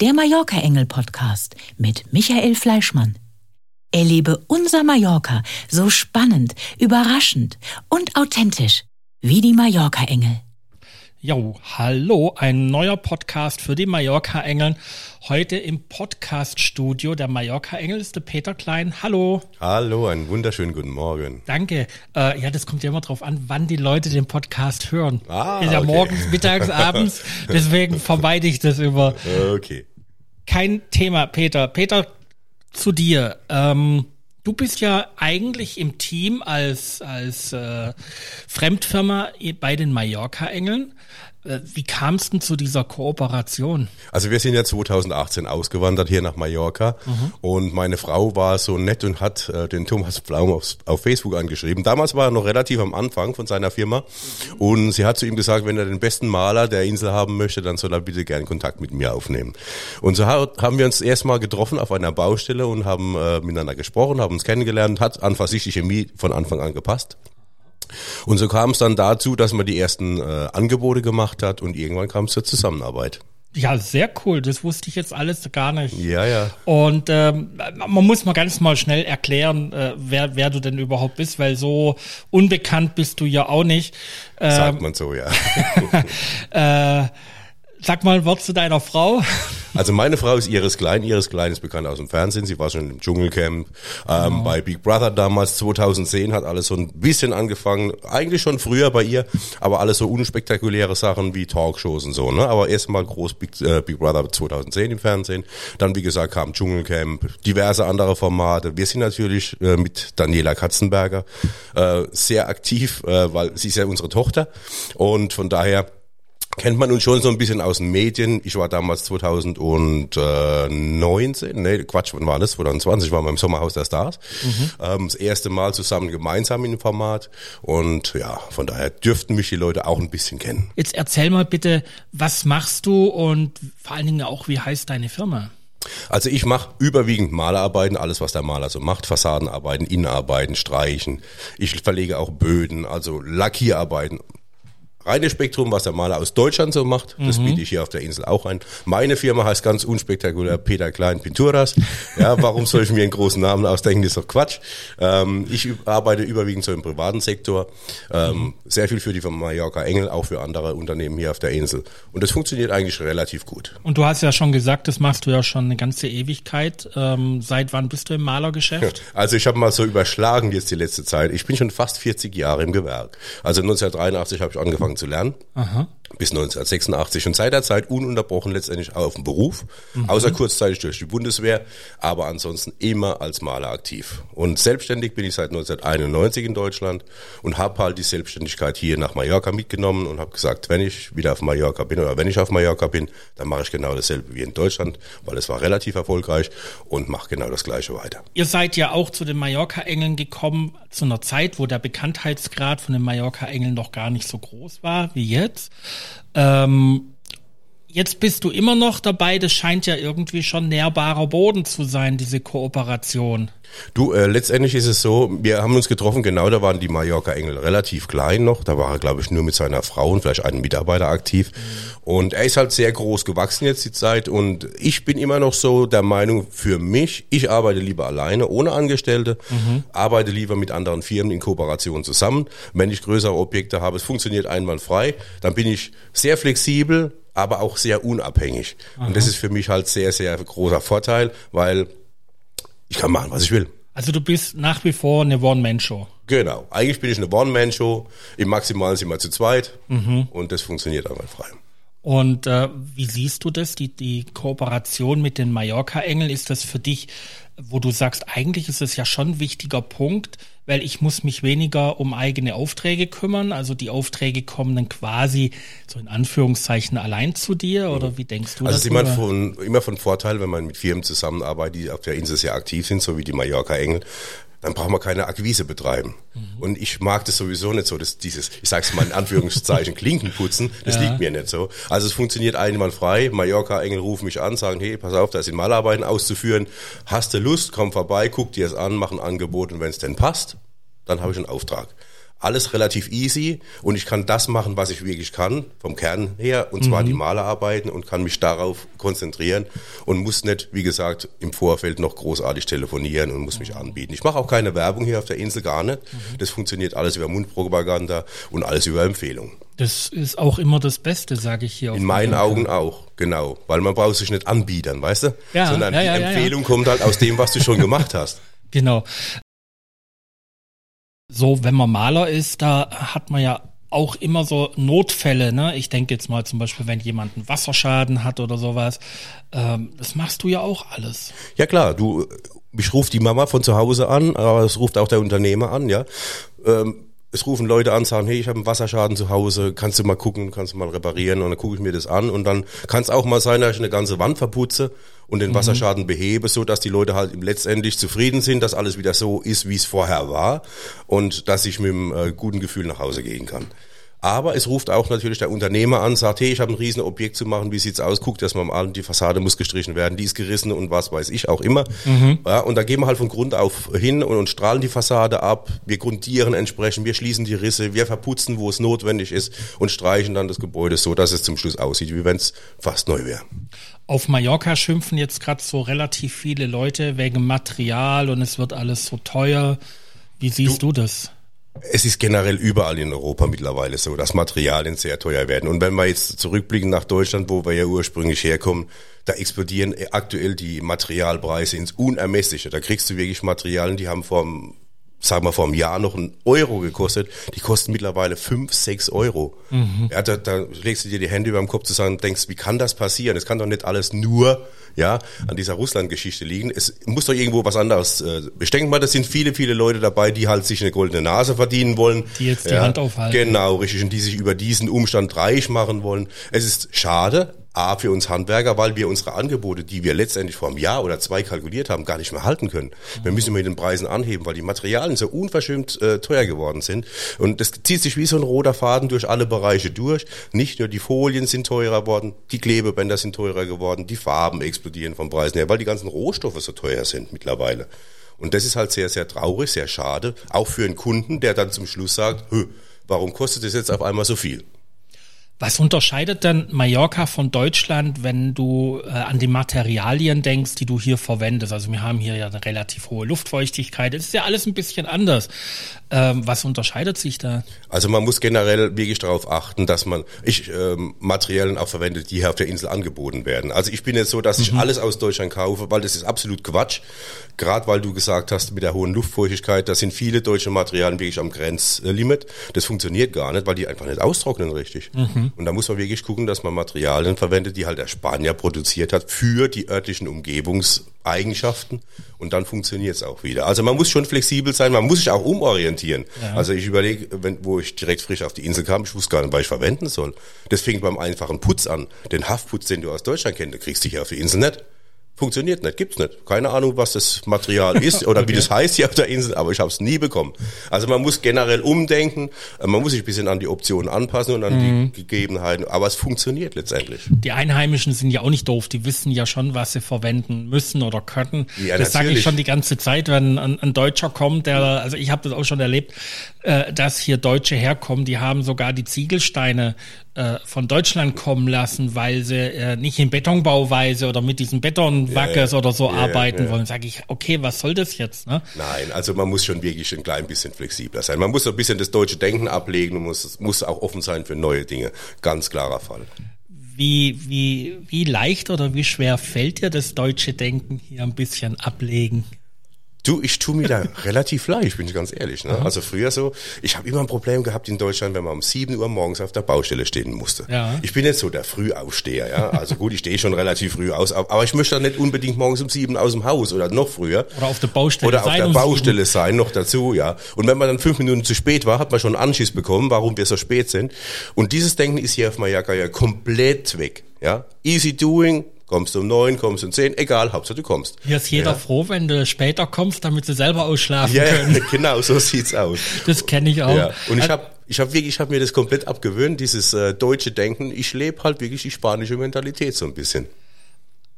Der Mallorca Engel Podcast mit Michael Fleischmann. Erlebe unser Mallorca so spannend, überraschend und authentisch wie die Mallorca Engel. Jo, hallo, ein neuer Podcast für die Mallorca Engel. Heute im Podcast-Studio der Mallorca Engel ist der Peter Klein. Hallo. Hallo, einen wunderschönen guten Morgen. Danke. Äh, ja, das kommt ja immer drauf an, wann die Leute den Podcast hören. Ah, ist ja okay. morgens, mittags, abends. Deswegen vermeide ich das immer. Okay. Kein Thema, Peter. Peter, zu dir. Ähm, du bist ja eigentlich im Team als, als äh, Fremdfirma bei den Mallorca-Engeln. Äh, Wie kam es denn zu dieser Kooperation? Also wir sind ja 2018 ausgewandert hier nach Mallorca und meine Frau war so nett und hat äh, den Thomas Pflaum auf, auf Facebook angeschrieben. Damals war er noch relativ am Anfang von seiner Firma und sie hat zu ihm gesagt, wenn er den besten Maler der Insel haben möchte, dann soll er bitte gern Kontakt mit mir aufnehmen. Und so ha- haben wir uns erstmal getroffen auf einer Baustelle und haben äh, miteinander gesprochen, haben uns kennengelernt, hat an sich die Chemie von Anfang an gepasst. Und so kam es dann dazu, dass man die ersten äh, Angebote gemacht hat und irgendwann kam es zur Zusammenarbeit. Ja, sehr cool. Das wusste ich jetzt alles gar nicht. Ja, ja. Und ähm, man muss mal ganz mal schnell erklären, äh, wer, wer du denn überhaupt bist, weil so unbekannt bist du ja auch nicht. Äh, Sagt man so, ja. äh, sag mal ein Wort zu deiner Frau. Also meine Frau ist Iris Klein. Iris Klein ist bekannt aus dem Fernsehen. Sie war schon im Dschungelcamp. Ähm, Bei Big Brother damals 2010 hat alles so ein bisschen angefangen. Eigentlich schon früher bei ihr, aber alles so unspektakuläre Sachen wie Talkshows und so. Ne? Aber erstmal groß Big, äh, Big Brother 2010 im Fernsehen. Dann, wie gesagt, kam Dschungelcamp, diverse andere Formate. Wir sind natürlich äh, mit Daniela Katzenberger äh, sehr aktiv, äh, weil sie ist ja unsere Tochter. Und von daher kennt man uns schon so ein bisschen aus den Medien. Ich war damals 2019, nee, Quatsch, wann war das? 2020 waren wir im Sommerhaus der Stars. Ähm, das erste Mal zusammen gemeinsam in dem Format. Und ja, von daher dürften mich die Leute auch ein bisschen kennen. Jetzt erzähl mal bitte, was machst du und vor allen Dingen auch, wie heißt deine Firma? Also ich mache überwiegend Malerarbeiten, alles was der Maler so macht, Fassadenarbeiten, Innenarbeiten, Streichen. Ich verlege auch Böden, also Lackierarbeiten. Reines Spektrum, was der Maler aus Deutschland so macht, das biete ich hier auf der Insel auch ein. Meine Firma heißt ganz unspektakulär Peter Klein Pinturas. Ja, warum soll ich mir einen großen Namen ausdenken? Das ist doch Quatsch. Ähm, ich arbeite überwiegend so im privaten Sektor. Ähm, Sehr viel für die Firma Mallorca Engel, auch für andere Unternehmen hier auf der Insel. Und das funktioniert eigentlich relativ gut. Und du hast ja schon gesagt, das machst du ja schon eine ganze Ewigkeit. Ähm, seit wann bist du im Malergeschäft? Also ich habe mal so überschlagen jetzt die letzte Zeit. Ich bin schon fast 40 Jahre im Gewerk. Also 1983 habe ich angefangen zu lernen. Bis 1986 und seit der Zeit ununterbrochen letztendlich auf dem Beruf, außer kurzzeitig durch die Bundeswehr, aber ansonsten immer als Maler aktiv. Und selbstständig bin ich seit 1991 in Deutschland und habe halt die Selbstständigkeit hier nach Mallorca mitgenommen und habe gesagt, wenn ich wieder auf Mallorca bin oder wenn ich auf Mallorca bin, dann mache ich genau dasselbe wie in Deutschland, weil es war relativ erfolgreich und mache genau das gleiche weiter. Ihr seid ja auch zu den Mallorca-Engeln gekommen, zu einer Zeit, wo der Bekanntheitsgrad von den Mallorca-Engeln noch gar nicht so groß war wie jetzt. Ähm, jetzt bist du immer noch dabei. Das scheint ja irgendwie schon nährbarer Boden zu sein, diese Kooperation. Du, äh, letztendlich ist es so, wir haben uns getroffen, genau, da waren die Mallorca-Engel relativ klein noch, da war er, glaube ich, nur mit seiner Frau und vielleicht einem Mitarbeiter aktiv. Und er ist halt sehr groß gewachsen jetzt die Zeit und ich bin immer noch so der Meinung, für mich, ich arbeite lieber alleine, ohne Angestellte, arbeite lieber mit anderen Firmen in Kooperation zusammen. Wenn ich größere Objekte habe, es funktioniert einwandfrei, dann bin ich sehr flexibel, aber auch sehr unabhängig. Und das ist für mich halt sehr, sehr großer Vorteil, weil ich kann machen, was ich will. Also du bist nach wie vor eine One-Man-Show. Genau. Eigentlich bin ich eine One-Man-Show. Im Maximalen sind wir zu zweit. Und das funktioniert einwandfrei. Und äh, wie siehst du das, die, die Kooperation mit den Mallorca-Engeln? Ist das für dich, wo du sagst, eigentlich ist es ja schon ein wichtiger Punkt, weil ich muss mich weniger um eigene Aufträge kümmern. Also die Aufträge kommen dann quasi so in Anführungszeichen allein zu dir oder wie denkst du Also es ist immer von, immer von Vorteil, wenn man mit Firmen zusammenarbeitet, die auf der Insel sehr aktiv sind, so wie die Mallorca-Engel. Dann braucht man keine Akquise betreiben. Und ich mag das sowieso nicht so, dass dieses, ich sag's mal in Anführungszeichen, Klinkenputzen, das liegt mir nicht so. Also es funktioniert einwandfrei. Mallorca-Engel rufen mich an, sagen, hey, pass auf, da sind Malarbeiten auszuführen. Hast du Lust, komm vorbei, guck dir es an, mach ein Angebot und wenn es denn passt, dann habe ich einen Auftrag. Alles relativ easy und ich kann das machen, was ich wirklich kann, vom Kern her, und zwar die Malerarbeiten und kann mich darauf konzentrieren und muss nicht, wie gesagt, im Vorfeld noch großartig telefonieren und muss mich anbieten. Ich mache auch keine Werbung hier auf der Insel, gar nicht. Das funktioniert alles über Mundpropaganda und alles über Empfehlung. Das ist auch immer das Beste, sage ich hier. auf In meinen. Augen auch, genau. Weil man braucht sich nicht anbiedern, weißt du? Ja, Sondern ja, die ja, ja. Empfehlung kommt halt aus dem, was du schon gemacht hast. Genau. So, wenn man Maler ist, da hat man ja auch immer so Notfälle. Ne? Ich denke jetzt mal zum Beispiel, wenn jemand einen Wasserschaden hat oder sowas. Ähm, das machst du ja auch alles. Ja klar, du, ich rufe die Mama von zu Hause an, aber es ruft auch der Unternehmer an, ja. Ähm, es rufen Leute an, sagen, hey, ich habe einen Wasserschaden zu Hause, kannst du mal gucken, kannst du mal reparieren und dann gucke ich mir das an und dann kann es auch mal sein, dass ich eine ganze Wand verputze und den Wasserschaden behebe, so dass die Leute halt letztendlich zufrieden sind, dass alles wieder so ist, wie es vorher war und dass ich mit einem äh, guten Gefühl nach Hause gehen kann. Aber es ruft auch natürlich der Unternehmer an, sagt, hey, ich habe ein riesen Objekt zu machen, wie sieht's aus? Guckt erst mal an, die Fassade muss gestrichen werden, die ist gerissen und was weiß ich auch immer. Ja, und da gehen wir halt von Grund auf hin und, und strahlen die Fassade ab, wir grundieren entsprechend, wir schließen die Risse, wir verputzen, wo es notwendig ist und streichen dann das Gebäude so, dass es zum Schluss aussieht, wie wenn es fast neu wäre. Auf Mallorca schimpfen jetzt gerade so relativ viele Leute wegen Material und es wird alles so teuer. Wie siehst du, das? Es ist generell überall in Europa mittlerweile so, dass Materialien sehr teuer werden. Und wenn wir jetzt zurückblicken nach Deutschland, wo wir ja ursprünglich herkommen, da explodieren aktuell die Materialpreise ins Unermessliche. Da kriegst du wirklich Materialien, die haben vor sagen wir vor einem Jahr noch einen Euro gekostet, die kosten mittlerweile fünf, sechs Euro. Ja, da, da legst du dir die Hände über dem Kopf zusammen und denkst, wie kann das passieren? Es kann doch nicht alles nur ja, an dieser Russland-Geschichte liegen. Es muss doch irgendwo was anderes. Äh, ich denke mal, das sind viele, viele Leute dabei, die halt sich eine goldene Nase verdienen wollen. Die jetzt die Hand aufhalten. Genau, richtig. Und die sich über diesen Umstand reich machen wollen. Es ist schade, A, für uns Handwerker, weil wir unsere Angebote, die wir letztendlich vor einem Jahr oder zwei kalkuliert haben, gar nicht mehr halten können. Wir müssen mit den Preisen anheben, weil die Materialien so unverschämt äh, teuer geworden sind. Und das zieht sich wie so ein roter Faden durch alle Bereiche durch. Nicht nur die Folien sind teurer geworden, die Klebebänder sind teurer geworden, die Farben explodieren vom Preisen her, weil die ganzen Rohstoffe so teuer sind mittlerweile. Und das ist halt sehr, sehr traurig, sehr schade, auch für einen Kunden, der dann zum Schluss sagt, warum kostet das jetzt auf einmal so viel? Was unterscheidet denn Mallorca von Deutschland, wenn du äh, an die Materialien denkst, die du hier verwendest? Also wir haben hier ja eine relativ hohe Luftfeuchtigkeit. Es ist ja alles ein bisschen anders. Ähm, was unterscheidet sich da? Also man muss generell wirklich darauf achten, dass man ich ähm, Materialien auch verwendet, die hier auf der Insel angeboten werden. Also ich bin jetzt so, dass ich Mhm. alles aus Deutschland kaufe, weil das ist absolut Quatsch. Gerade weil du gesagt hast, mit der hohen Luftfeuchtigkeit, da sind viele deutsche Materialien wirklich am Grenzlimit. Das funktioniert gar nicht, weil die einfach nicht austrocknen richtig. Mhm. Und da muss man wirklich gucken, dass man Materialien verwendet, die halt der Spanier produziert hat für die örtlichen Umgebungseigenschaften. Und dann funktioniert es auch wieder. Also man muss schon flexibel sein, man muss sich auch umorientieren. Also ich überlege, wo ich direkt frisch auf die Insel kam, ich wusste gar nicht, was ich verwenden soll. Das fängt beim einfachen Putz an. Den Haftputz, den du aus Deutschland kennst, den kriegst du hier auf die Insel nicht. Funktioniert nicht, gibt's nicht. Keine Ahnung, was das Material ist oder wie das heißt hier auf der Insel, aber ich habe es nie bekommen. Also man muss generell umdenken, äh, man muss sich ein bisschen an die Optionen anpassen und an Mhm. die Gegebenheiten, aber es funktioniert letztendlich. Die Einheimischen sind ja auch nicht doof. Die wissen ja schon, was sie verwenden müssen oder können. Ja, das sage ich schon die ganze Zeit, wenn ein, ein Deutscher kommt, der, also ich habe das auch schon erlebt, äh, dass hier Deutsche herkommen, die haben sogar die Ziegelsteine äh, von Deutschland kommen lassen, weil sie äh, nicht in Betonbauweise oder mit diesen Ja, ja. oder so Ja, arbeiten ja. wollen. Sage ich, okay, was soll das jetzt? Ne? Nein, also man muss schon wirklich ein klein bisschen flexibler sein. Man muss so ein bisschen das deutsche Denken ablegen und muss, muss auch offen sein für neue Dinge. Ganz klarer Fall. Wie, wie, wie leicht oder wie schwer fällt dir das deutsche Denken hier ein bisschen ablegen? Du, ich tue mir da relativ leicht, bin ich ganz ehrlich. Ne? Also früher so, ich habe immer ein Problem gehabt in Deutschland, wenn man um 7 Uhr morgens auf der Baustelle stehen musste. Ja. Ich bin jetzt so der Frühaufsteher, ja. Also gut, ich stehe schon relativ früh aus, aber ich möchte dann nicht unbedingt morgens um 7 aus dem Haus oder noch früher. Oder auf der Baustelle Oder auf sein der Baustelle sein, noch dazu, ja. Und wenn man dann fünf Minuten zu spät war, hat man schon einen Anschiss bekommen, warum wir so spät sind. Und dieses Denken ist hier auf Mallorca ja komplett weg, ja. Easy doing, kommst um neun, kommst um zehn, egal, Hauptsache du kommst. Hier ist jeder Ja. froh, wenn du später kommst, damit sie selber ausschlafen Ja, können. genau, so sieht's aus. Das kenne ich auch. Ja. Und ich habe ich hab wirklich, ich habe mir das komplett abgewöhnt, dieses äh, deutsche Denken. Ich lebe halt wirklich die spanische Mentalität so ein bisschen.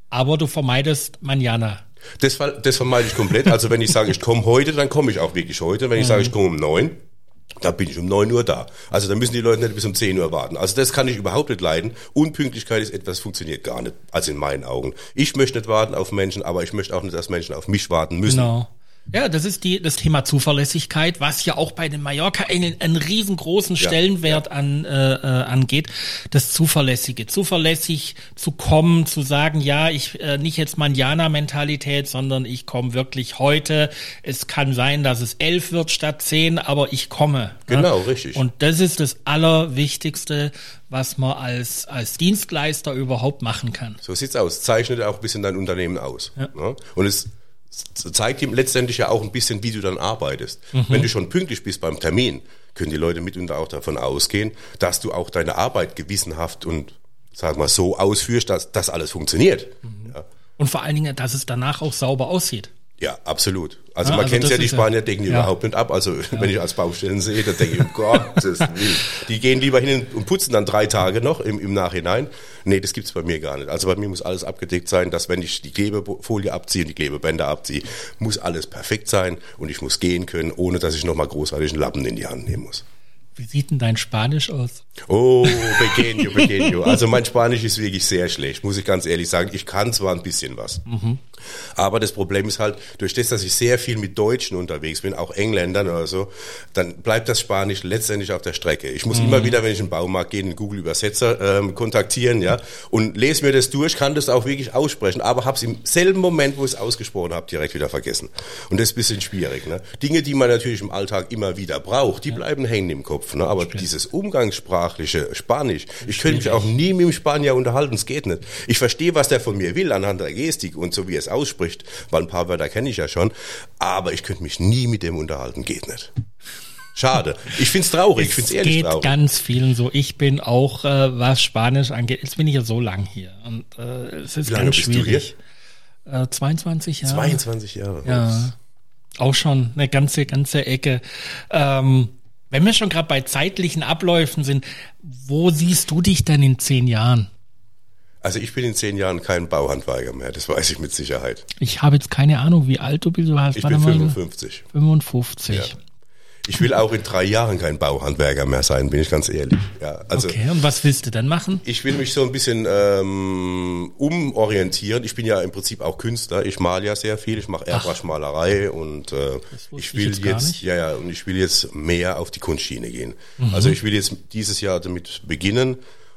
Aber du vermeidest Manjana. Das, das vermeide ich komplett. Also wenn ich sage, ich komme heute, dann komme ich auch wirklich heute. Wenn ich sage, ich komme um neun, Da bin ich um 9 Uhr da. Also da müssen die Leute nicht bis um 10 Uhr warten. Also das kann ich überhaupt nicht leiden. Unpünktlichkeit ist etwas, funktioniert gar nicht. Also in meinen Augen. Ich möchte nicht warten auf Menschen, aber ich möchte auch nicht, dass Menschen auf mich warten müssen. Genau. Ja, das ist die, das Thema Zuverlässigkeit, was ja auch bei den Mallorca-Engeln einen riesengroßen Stellenwert An, äh, äh, angeht. Das Zuverlässige. Zuverlässig zu kommen, zu sagen, ja, ich äh, nicht jetzt Manjana-Mentalität, sondern ich komme wirklich heute. Es kann sein, dass es elf wird statt zehn, aber ich komme. Genau, ja? richtig. Und das ist das Allerwichtigste, was man als, als Dienstleister überhaupt machen kann. So sieht's aus. Zeichnet auch ein bisschen dein Unternehmen aus. Ja. Ne? Und es zeigt ihm letztendlich ja auch ein bisschen, wie du dann arbeitest. Mhm. Wenn du schon pünktlich bist beim Termin, können die Leute mitunter auch davon ausgehen, dass du auch deine Arbeit gewissenhaft und sag mal so ausführst, dass das alles funktioniert. Mhm. Ja. Und vor allen Dingen, dass es danach auch sauber aussieht. Ja, absolut. Also ja, man also kennt ja, die Spanier denken ja. überhaupt nicht ab. Also ja. wenn ich als Baustellen sehe, dann denke ich, um Gottes Willen. Die gehen lieber hin und putzen dann drei Tage noch im, im Nachhinein. Nee, das gibt's bei mir gar nicht. Also bei mir muss alles abgedeckt sein, dass wenn ich die Klebefolie abziehe und die Klebebänder abziehe, muss alles perfekt sein und ich muss gehen können, ohne dass ich nochmal großartig einen Lappen in die Hand nehmen muss. Wie sieht denn dein Spanisch aus? Oh, pequeño, pequeño. Also mein Spanisch ist wirklich sehr schlecht, muss ich ganz ehrlich sagen. Ich kann zwar ein bisschen was. Mhm. Aber das Problem ist halt, durch das, dass ich sehr viel mit Deutschen unterwegs bin, auch Engländern oder so, dann bleibt das Spanisch letztendlich auf der Strecke. Ich muss mhm. immer wieder, wenn ich in den Baumarkt gehe, einen Google-Übersetzer ähm, kontaktieren, ja, und lese mir das durch, kann das auch wirklich aussprechen, aber habe es im selben Moment, wo ich es ausgesprochen habe, direkt wieder vergessen. Und das ist ein bisschen schwierig. Ne? Dinge, die man natürlich im Alltag immer wieder braucht, die ja. bleiben hängen im Kopf. Ne? Aber Stimmt. dieses umgangssprachliche Spanisch, ich könnte mich auch nie mit dem Spanier unterhalten, es geht nicht. Ich verstehe, was der von mir will anhand der Gestik und so wie es ausspricht, weil ein paar Wörter kenne ich ja schon, aber ich könnte mich nie mit dem unterhalten, geht nicht. Schade. Ich find's traurig, ich find's ehrlich geht traurig. ganz vielen so. Ich bin auch, äh, was Spanisch angeht, jetzt bin ich ja so lang hier und äh, es ist ganz schwierig. Äh, 22 Jahre. 22 Jahre. Ja. Auch schon eine ganze, ganze Ecke. Ähm, wenn wir schon gerade bei zeitlichen Abläufen sind, wo siehst du dich denn in zehn Jahren? Also ich bin in zehn Jahren kein Bauhandwerker mehr, das weiß ich mit Sicherheit. Ich habe jetzt keine Ahnung, wie alt du bist. Du hast, ich bin 55. 55. Ja. Ich will auch in drei Jahren kein Bauhandwerker mehr sein, bin ich ganz ehrlich. Ja, also okay, und was willst du denn machen? Ich will mich so ein bisschen ähm, umorientieren. Ich bin ja im Prinzip auch Künstler. Ich male ja sehr viel. Ich mache Airbrush-Malerei und äh, ich will ich jetzt, jetzt ja, ja, und ich will jetzt mehr auf die Kunstschiene gehen. Mhm. Also ich will jetzt dieses Jahr damit beginnen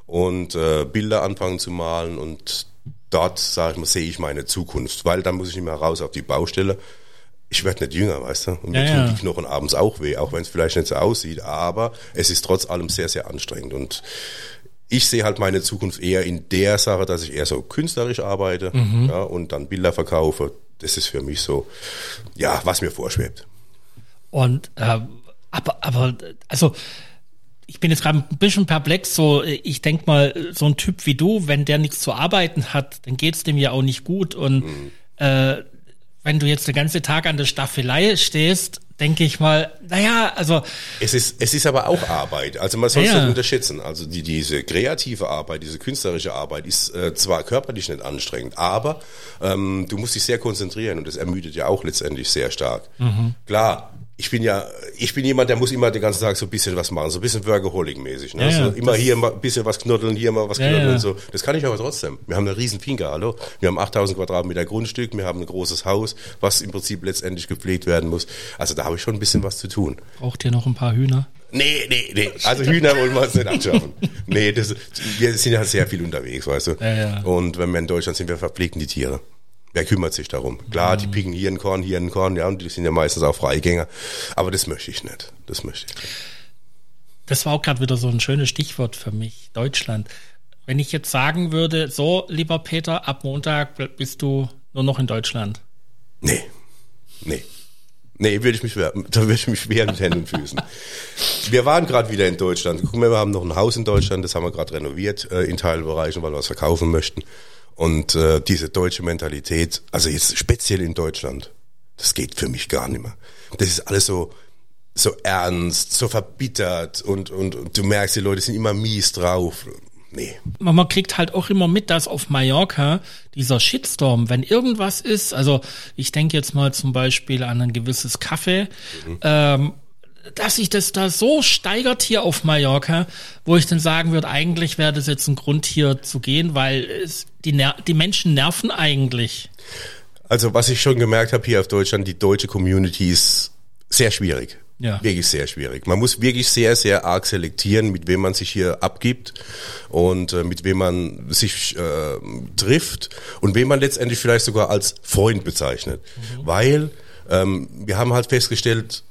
und äh, Bilder anfangen zu malen und dort, sage ich mal, sehe ich meine Zukunft, weil dann muss ich nicht mehr raus auf die Baustelle. Ich werde nicht jünger, weißt du? Und mir ja, tun ja. die Knochen abends auch weh, auch wenn es vielleicht nicht so aussieht, aber es ist trotz allem sehr, sehr anstrengend und ich sehe halt meine Zukunft eher in der Sache, dass ich eher so künstlerisch arbeite mhm. ja, und dann Bilder verkaufe. Das ist für mich so, ja, was mir vorschwebt. Und äh, aber, aber also ich bin jetzt gerade ein bisschen perplex. So, ich denk mal, so ein Typ wie du, wenn der nichts zu arbeiten hat, dann geht's dem ja auch nicht gut. Und mhm. äh, wenn du jetzt den ganzen Tag an der Staffelei stehst, denke ich mal, naja, also. Es ist, es ist aber auch Arbeit. Also man soll es ja. nicht unterschätzen. Also die, diese kreative Arbeit, diese künstlerische Arbeit ist äh, zwar körperlich nicht anstrengend, aber ähm, du musst dich sehr konzentrieren und das ermüdet ja auch letztendlich sehr stark. Mhm. Klar, ich bin ja, ich bin jemand, der muss immer den ganzen Tag so ein bisschen was machen, so ein bisschen Workaholic-mäßig. Ne? Ja, ja, immer hier mal ein bisschen was knuddeln, hier mal was knuddeln ja, und so. Das kann ich aber trotzdem. Wir haben eine riesen Finca, hallo. Wir haben 8000 Quadratmeter Grundstück, wir haben ein großes Haus, was im Prinzip letztendlich gepflegt werden muss. Also da habe ich schon ein bisschen was zu tun. Braucht ihr noch ein paar Hühner? Nee, nee, nee. Also Hühner wollen wir uns nicht anschaffen. nee, das, wir sind ja sehr viel unterwegs, weißt du. Ja, ja. Und wenn wir in Deutschland sind, wir verpflegen die Tiere. Wer kümmert sich darum? Klar, die mhm. picken hier ein Korn, hier ein Korn, ja, und die sind ja meistens auch Freigänger. Aber das möchte ich nicht. Das möchte ich nicht. Das war auch gerade wieder so ein schönes Stichwort für mich, Deutschland. Wenn ich jetzt sagen würde, so, lieber Peter, ab Montag bist du nur noch in Deutschland. Nee. Nee. Nee, würde ich mich schwer, da würde ich mich schwer mit Händen und Füßen. Wir waren gerade wieder in Deutschland. Guck mal, wir haben noch ein Haus in Deutschland, das haben wir gerade renoviert äh, in Teilbereichen, weil wir es verkaufen möchten. Und äh, diese deutsche Mentalität, also jetzt speziell in Deutschland, das geht für mich gar nicht mehr. Das ist alles so so ernst, so verbittert und, und, und du merkst, die Leute sind immer mies drauf. Nee. Man kriegt halt auch immer mit, dass auf Mallorca dieser Shitstorm, wenn irgendwas ist, also ich denke jetzt mal zum Beispiel an ein gewisses Kaffee, mhm. ähm, dass sich das da so steigert hier auf Mallorca, wo ich dann sagen würde, eigentlich wäre das jetzt ein Grund hier zu gehen, weil es, die, Ner die Menschen nerven eigentlich. Also was ich schon gemerkt habe hier auf Deutschland, die deutsche Community ist sehr schwierig. Ja. Wirklich sehr schwierig. Man muss wirklich sehr, sehr arg selektieren, mit wem man sich hier abgibt und äh, mit wem man sich äh, trifft und wem man letztendlich vielleicht sogar als Freund bezeichnet. Mhm. Weil ähm, wir haben halt festgestellt,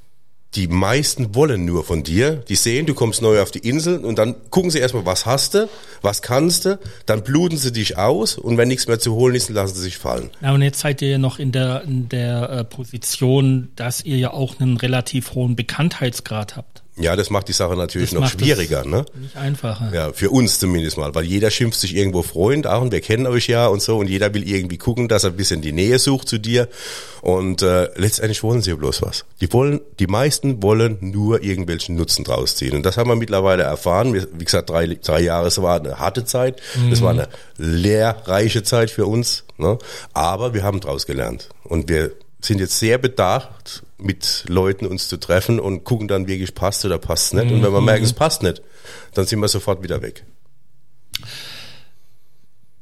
die meisten wollen nur von dir. Die sehen, du kommst neu auf die Insel und dann gucken sie erstmal, was hast du, was kannst du, dann bluten sie dich aus und wenn nichts mehr zu holen ist, lassen sie sich fallen. Ja, und jetzt seid ihr ja noch in der, in der äh, Position, dass ihr ja auch einen relativ hohen Bekanntheitsgrad habt. Ja, das macht die Sache natürlich das noch schwieriger, ne? Nicht einfacher. Ja, für uns zumindest mal, weil jeder schimpft sich irgendwo Freund, auch und wir kennen euch ja und so und jeder will irgendwie gucken, dass er ein bisschen die Nähe sucht zu dir und äh, letztendlich wollen sie bloß was. Die wollen, die meisten wollen nur irgendwelchen Nutzen draus ziehen und das haben wir mittlerweile erfahren. Wie gesagt, drei, drei Jahre, es war eine harte Zeit, mhm. das war eine lehrreiche Zeit für uns, ne? Aber wir haben draus gelernt und wir sind jetzt sehr bedacht, mit Leuten uns zu treffen und gucken dann wirklich, passt oder passt nicht. Und wenn wir merken, es passt nicht, dann sind wir sofort wieder weg.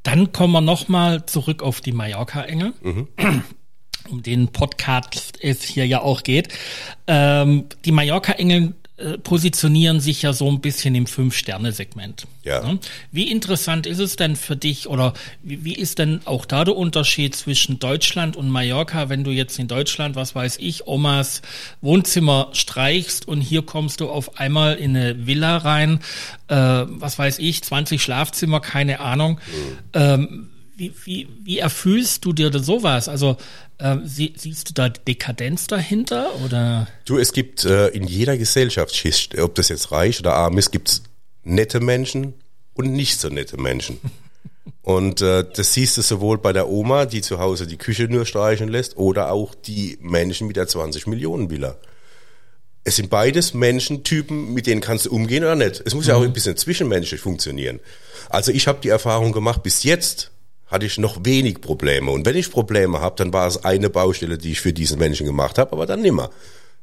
Dann kommen wir nochmal zurück auf die Mallorca-Engel. Mhm. Um den Podcast es hier ja auch geht. Ähm, die Mallorca-Engel positionieren sich ja so ein bisschen im Fünf-Sterne-Segment. Ja. Ne? Wie interessant ist es denn für dich oder wie, wie, ist denn auch da der Unterschied zwischen Deutschland und Mallorca, wenn du jetzt in Deutschland, was weiß ich, Omas Wohnzimmer streichst und hier kommst du auf einmal in eine Villa rein, äh, was weiß ich, 20 Schlafzimmer, keine Ahnung. Mhm. Ähm, wie, wie, wie erfüllst du dir sowas? Also äh, sie, siehst du da Dekadenz dahinter oder? Du, es gibt äh, in jeder Gesellschaftsschicht, ob das jetzt reich oder arm ist, gibt's nette Menschen und nicht so nette Menschen. Und äh, das siehst du sowohl bei der Oma, die zu Hause die Küche nur streichen lässt, oder auch die Menschen mit der 20 Millionen Villa. Es sind beides Menschentypen, mit denen kannst du umgehen oder nicht. Es muss mhm. ja auch mhm. ein bisschen zwischenmenschlich funktionieren. Also ich habe die Erfahrung gemacht, bis jetzt hatte ich noch wenig Probleme. Und wenn ich Probleme habe, dann war es eine Baustelle, die ich für diesen Menschen gemacht habe, aber dann nimmer.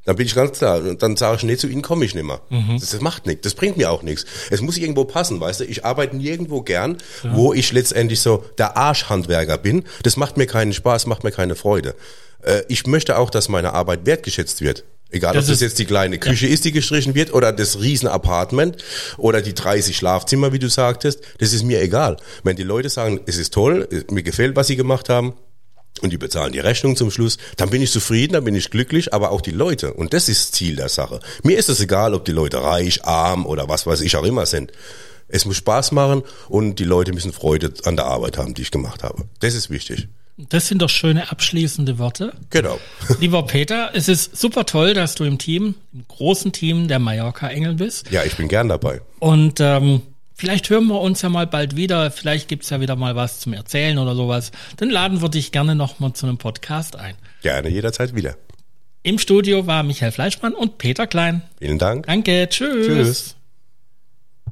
Dann bin ich ganz klar, dann sage ich, nee, zu Ihnen komme ich nimmer. Mhm. Das, das, macht nichts, das bringt mir auch nichts. Es muss irgendwo passen, weißt du. Ich arbeite nirgendwo gern, ja. wo ich letztendlich so der Arschhandwerker bin. Das macht mir keinen Spaß, macht mir keine Freude. Äh, ich möchte auch, dass meine Arbeit wertgeschätzt wird. Egal, das ob das jetzt die kleine Küche ja. ist, die gestrichen wird, oder das riesen Apartment oder die 30 Schlafzimmer, wie du sagtest, das ist mir egal. Wenn die Leute sagen, es ist toll, mir gefällt, was sie gemacht haben, und die bezahlen die Rechnung zum Schluss, dann bin ich zufrieden, dann bin ich glücklich, aber auch die Leute. Und das ist Ziel der Sache. Mir ist es egal, ob die Leute reich, arm oder was weiß ich auch immer sind. Es muss Spaß machen und die Leute müssen Freude an der Arbeit haben, die ich gemacht habe. Das ist wichtig. Das sind doch schöne abschließende Worte. Genau. Lieber Peter, es ist super toll, dass du im Team, im großen Team der Mallorca Engel bist. Ja, ich bin gern dabei. Und ähm, vielleicht hören wir uns ja mal bald wieder. Vielleicht gibt's ja wieder mal was zum Erzählen oder sowas. Dann laden wir dich gerne nochmal zu einem Podcast ein. Gerne, jederzeit wieder. Im Studio war Michael Fleischmann und Peter Klein. Vielen Dank. Danke, tschüss. Tschüss.